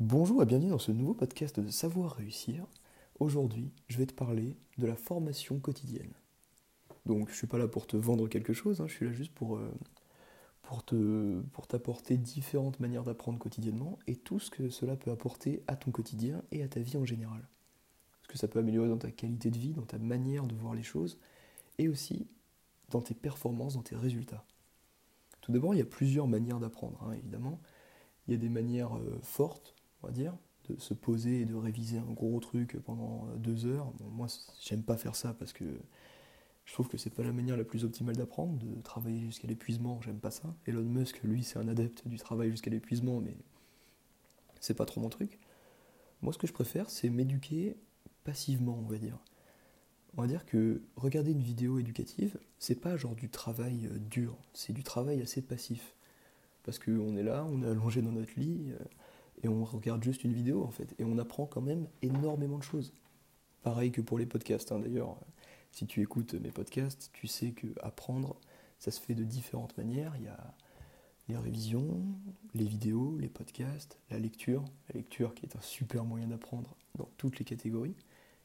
Bonjour et bienvenue dans ce nouveau podcast de Savoir réussir. Aujourd'hui, je vais te parler de la formation quotidienne. Donc, je suis pas là pour te vendre quelque chose, hein, je suis là juste pour, euh, pour, te, pour t'apporter différentes manières d'apprendre quotidiennement et tout ce que cela peut apporter à ton quotidien et à ta vie en général. Ce que ça peut améliorer dans ta qualité de vie, dans ta manière de voir les choses et aussi dans tes performances, dans tes résultats. Tout d'abord, il y a plusieurs manières d'apprendre, hein, évidemment. Il y a des manières euh, fortes on va dire, de se poser et de réviser un gros truc pendant euh, deux heures. moi, j'aime pas faire ça parce que je trouve que c'est pas la manière la plus optimale d'apprendre, de travailler jusqu'à l'épuisement, j'aime pas ça. Elon Musk, lui, c'est un adepte du travail jusqu'à l'épuisement, mais c'est pas trop mon truc. Moi, ce que je préfère, c'est m'éduquer passivement, on va dire. On va dire que regarder une vidéo éducative, c'est pas genre du travail euh, dur, c'est du travail assez passif. Parce qu'on est là, on est allongé dans notre lit, euh, et on regarde juste une vidéo en fait, et on apprend quand même énormément de choses. Pareil que pour les podcasts hein, d'ailleurs. Si tu écoutes mes podcasts, tu sais que apprendre, ça se fait de différentes manières. Il y a les révisions, les vidéos, les podcasts, la lecture. La lecture qui est un super moyen d'apprendre dans toutes les catégories.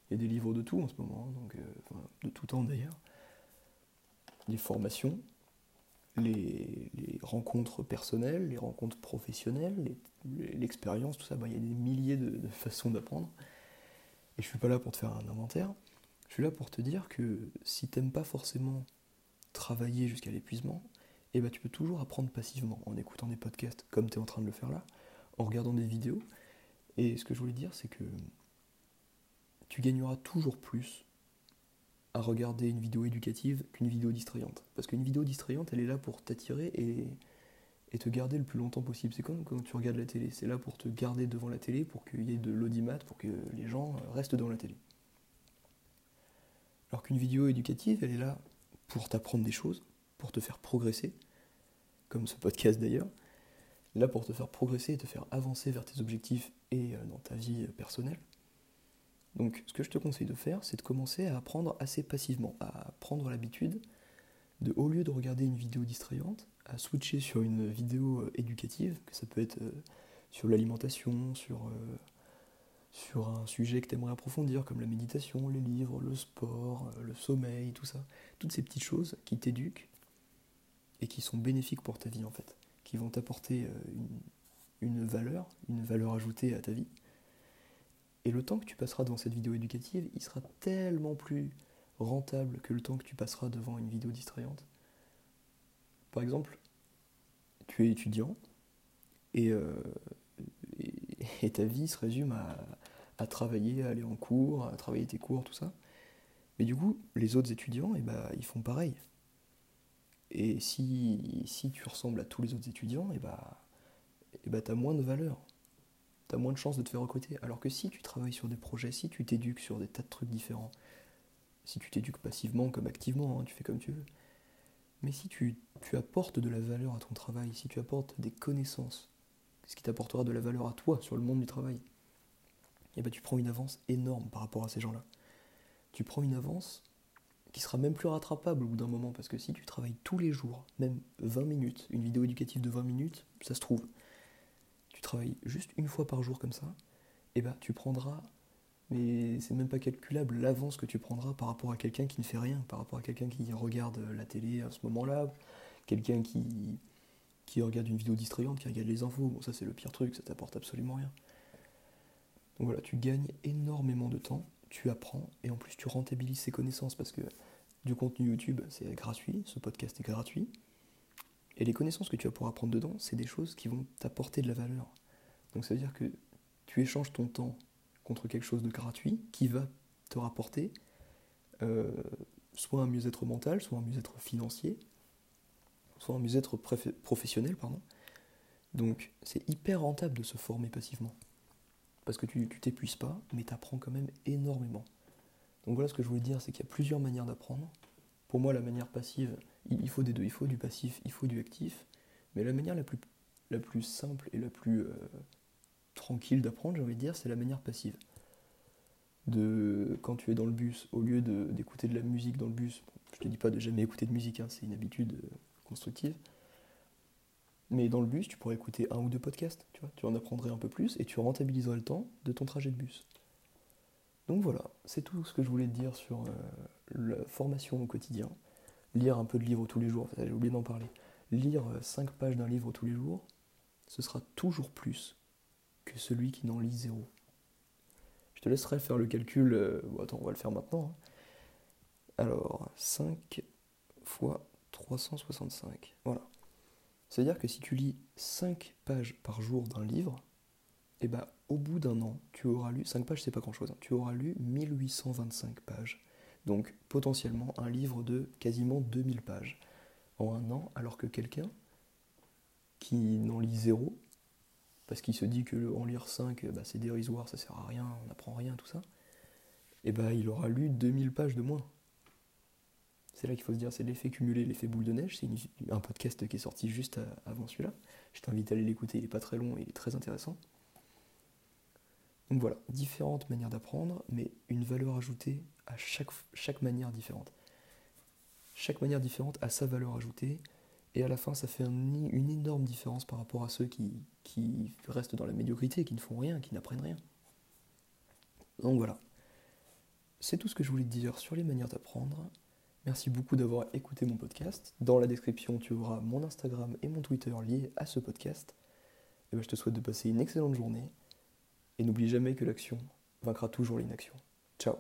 Il y a des livres de tout en ce moment, hein, donc, euh, de tout temps d'ailleurs. Les formations, les, rencontres personnelles, les rencontres professionnelles, l'expérience, tout ça, bah, il y a des milliers de, façons d'apprendre. Et je suis pas là pour te faire un inventaire, je suis là pour te dire que si t'aimes pas forcément travailler jusqu'à l'épuisement, eh ben, tu peux toujours apprendre passivement en écoutant des podcasts comme tu es en train de le faire là, en regardant des vidéos. Et ce que je voulais dire, c'est que tu gagneras toujours plus à regarder une vidéo éducative qu'une vidéo distrayante. Parce qu'une vidéo distrayante, elle est là pour t'attirer et, te garder le plus longtemps possible. C'est comme quand tu regardes la télé, c'est là pour te garder devant la télé, pour qu'il y ait de l'audimat, pour que les gens restent devant la télé. Alors qu'une vidéo éducative, elle est là pour t'apprendre des choses, pour te faire progresser, comme ce podcast d'ailleurs, là pour te faire progresser et te faire avancer vers tes objectifs et euh, dans ta vie personnelle. Donc ce que je te conseille de faire, c'est de commencer à apprendre assez passivement, à prendre l'habitude de, au lieu de regarder une vidéo distrayante, à switcher sur une vidéo euh, éducative, que ça peut être euh, sur l'alimentation, sur, euh, sur un sujet que tu aimerais approfondir, comme la méditation, les livres, le sport, le sommeil, tout ça. Toutes ces petites choses qui t'éduquent et qui sont bénéfiques pour ta vie en fait, qui vont t'apporter une valeur, une valeur ajoutée à ta vie et le temps que tu passeras dans cette vidéo éducative, il sera tellement plus rentable que le temps que tu passeras devant une vidéo distrayante. Par exemple, tu es étudiant et, euh, ta vie se résume à, travailler, à aller en cours, à travailler tes cours, tout ça. Mais du coup, les autres étudiants, eh ben, ils font pareil. Et si, si tu ressembles à tous les autres étudiants, eh ben, eh ben, tu as moins de valeur tu moins de chances de te faire recruter. Alors que si tu travailles sur des projets, si tu t'éduques sur des tas de trucs différents, si tu t'éduques passivement comme activement, hein, tu fais comme tu veux, mais si tu, apportes de la valeur à ton travail, si tu apportes des connaissances, ce qui t'apportera de la valeur à toi sur le monde du travail, et eh ben tu prends une avance énorme par rapport à ces gens-là. Tu prends une avance qui sera même plus rattrapable au bout d'un moment, parce que si tu travailles tous les jours, même 20 minutes, une vidéo éducative de 20 minutes, ça se trouve juste une fois par jour comme ça, et eh ben tu prendras, mais c'est même pas calculable, l'avance que tu prendras par rapport à quelqu'un qui ne fait rien, par rapport à quelqu'un qui regarde la télé à ce moment-là, quelqu'un qui, qui regarde une vidéo distrayante, qui regarde les infos. Bon, ça c'est le pire truc, ça t'apporte absolument rien. Donc voilà, tu gagnes énormément de temps, tu apprends, et en plus tu rentabilises ces connaissances parce que du contenu YouTube, c'est gratuit, ce podcast est gratuit. Et les connaissances que tu vas pouvoir apprendre dedans, c'est des choses qui vont t'apporter de la valeur. Donc ça veut dire que tu échanges ton temps contre quelque chose de gratuit qui va te rapporter euh, soit un mieux-être mental, soit un mieux-être financier, soit un mieux-être professionnel, pardon. Donc c'est hyper rentable de se former passivement. Parce que tu t'épuises pas, mais tu apprends quand même énormément. Donc voilà ce que je voulais dire, c'est qu'il y a plusieurs manières d'apprendre. Pour moi, la manière passive, il faut des deux, il faut du passif, il faut du actif. Mais la manière la plus, la plus simple et la plus euh, tranquille d'apprendre, j'ai envie de dire, c'est la manière passive. De quand tu es dans le bus, au lieu d'écouter de, la musique dans le bus, je te dis pas de jamais écouter de musique, hein, c'est une habitude euh, constructive. Mais dans le bus, tu pourrais écouter un ou deux podcasts, tu vois, tu en apprendrais un peu plus et tu rentabiliserais le temps de ton trajet de bus. Donc voilà, c'est tout ce que je voulais te dire sur euh, la formation au quotidien. Lire un peu de livres tous les jours, j'ai oublié d'en parler. Lire 5 pages d'un livre tous les jours, ce sera toujours plus que celui qui n'en lit zéro. Je te laisserai faire le calcul. Euh, attends, on va le faire maintenant. Hein. Alors, 5 fois 365. Voilà. C'est-à-dire que si tu lis 5 pages par jour d'un livre, eh ben, au bout d'un an, tu auras lu, 5 pages c'est pas grand chose, hein, tu auras lu 1825 pages. Donc potentiellement un livre de quasiment 2000 pages en un an, alors que quelqu'un qui n'en lit zéro, parce qu'il se dit que en lire 5, bah, c'est dérisoire, ça sert à rien, on n'apprend rien, tout ça, et ben il aura lu 2000 pages de moins. C'est là qu'il faut se dire, c'est l'effet cumulé, l'effet boule de neige. C'est un podcast qui est sorti juste avant celui-là. Je t'invite à aller l'écouter, il n'est pas très long et il est très intéressant. Donc voilà, différentes manières d'apprendre, mais une valeur ajoutée à chaque, chaque manière différente. Chaque manière différente a sa valeur ajoutée, et à la fin, ça fait une énorme différence par rapport à ceux qui, restent dans la médiocrité, qui ne font rien, qui n'apprennent rien. Donc voilà. C'est tout ce que je voulais te dire sur les manières d'apprendre. Merci beaucoup d'avoir écouté mon podcast. Dans la description, tu auras mon Instagram et mon Twitter liés à ce podcast. Et ben, je te souhaite de passer une excellente journée. Et n'oublie jamais que l'action vaincra toujours l'inaction. Ciao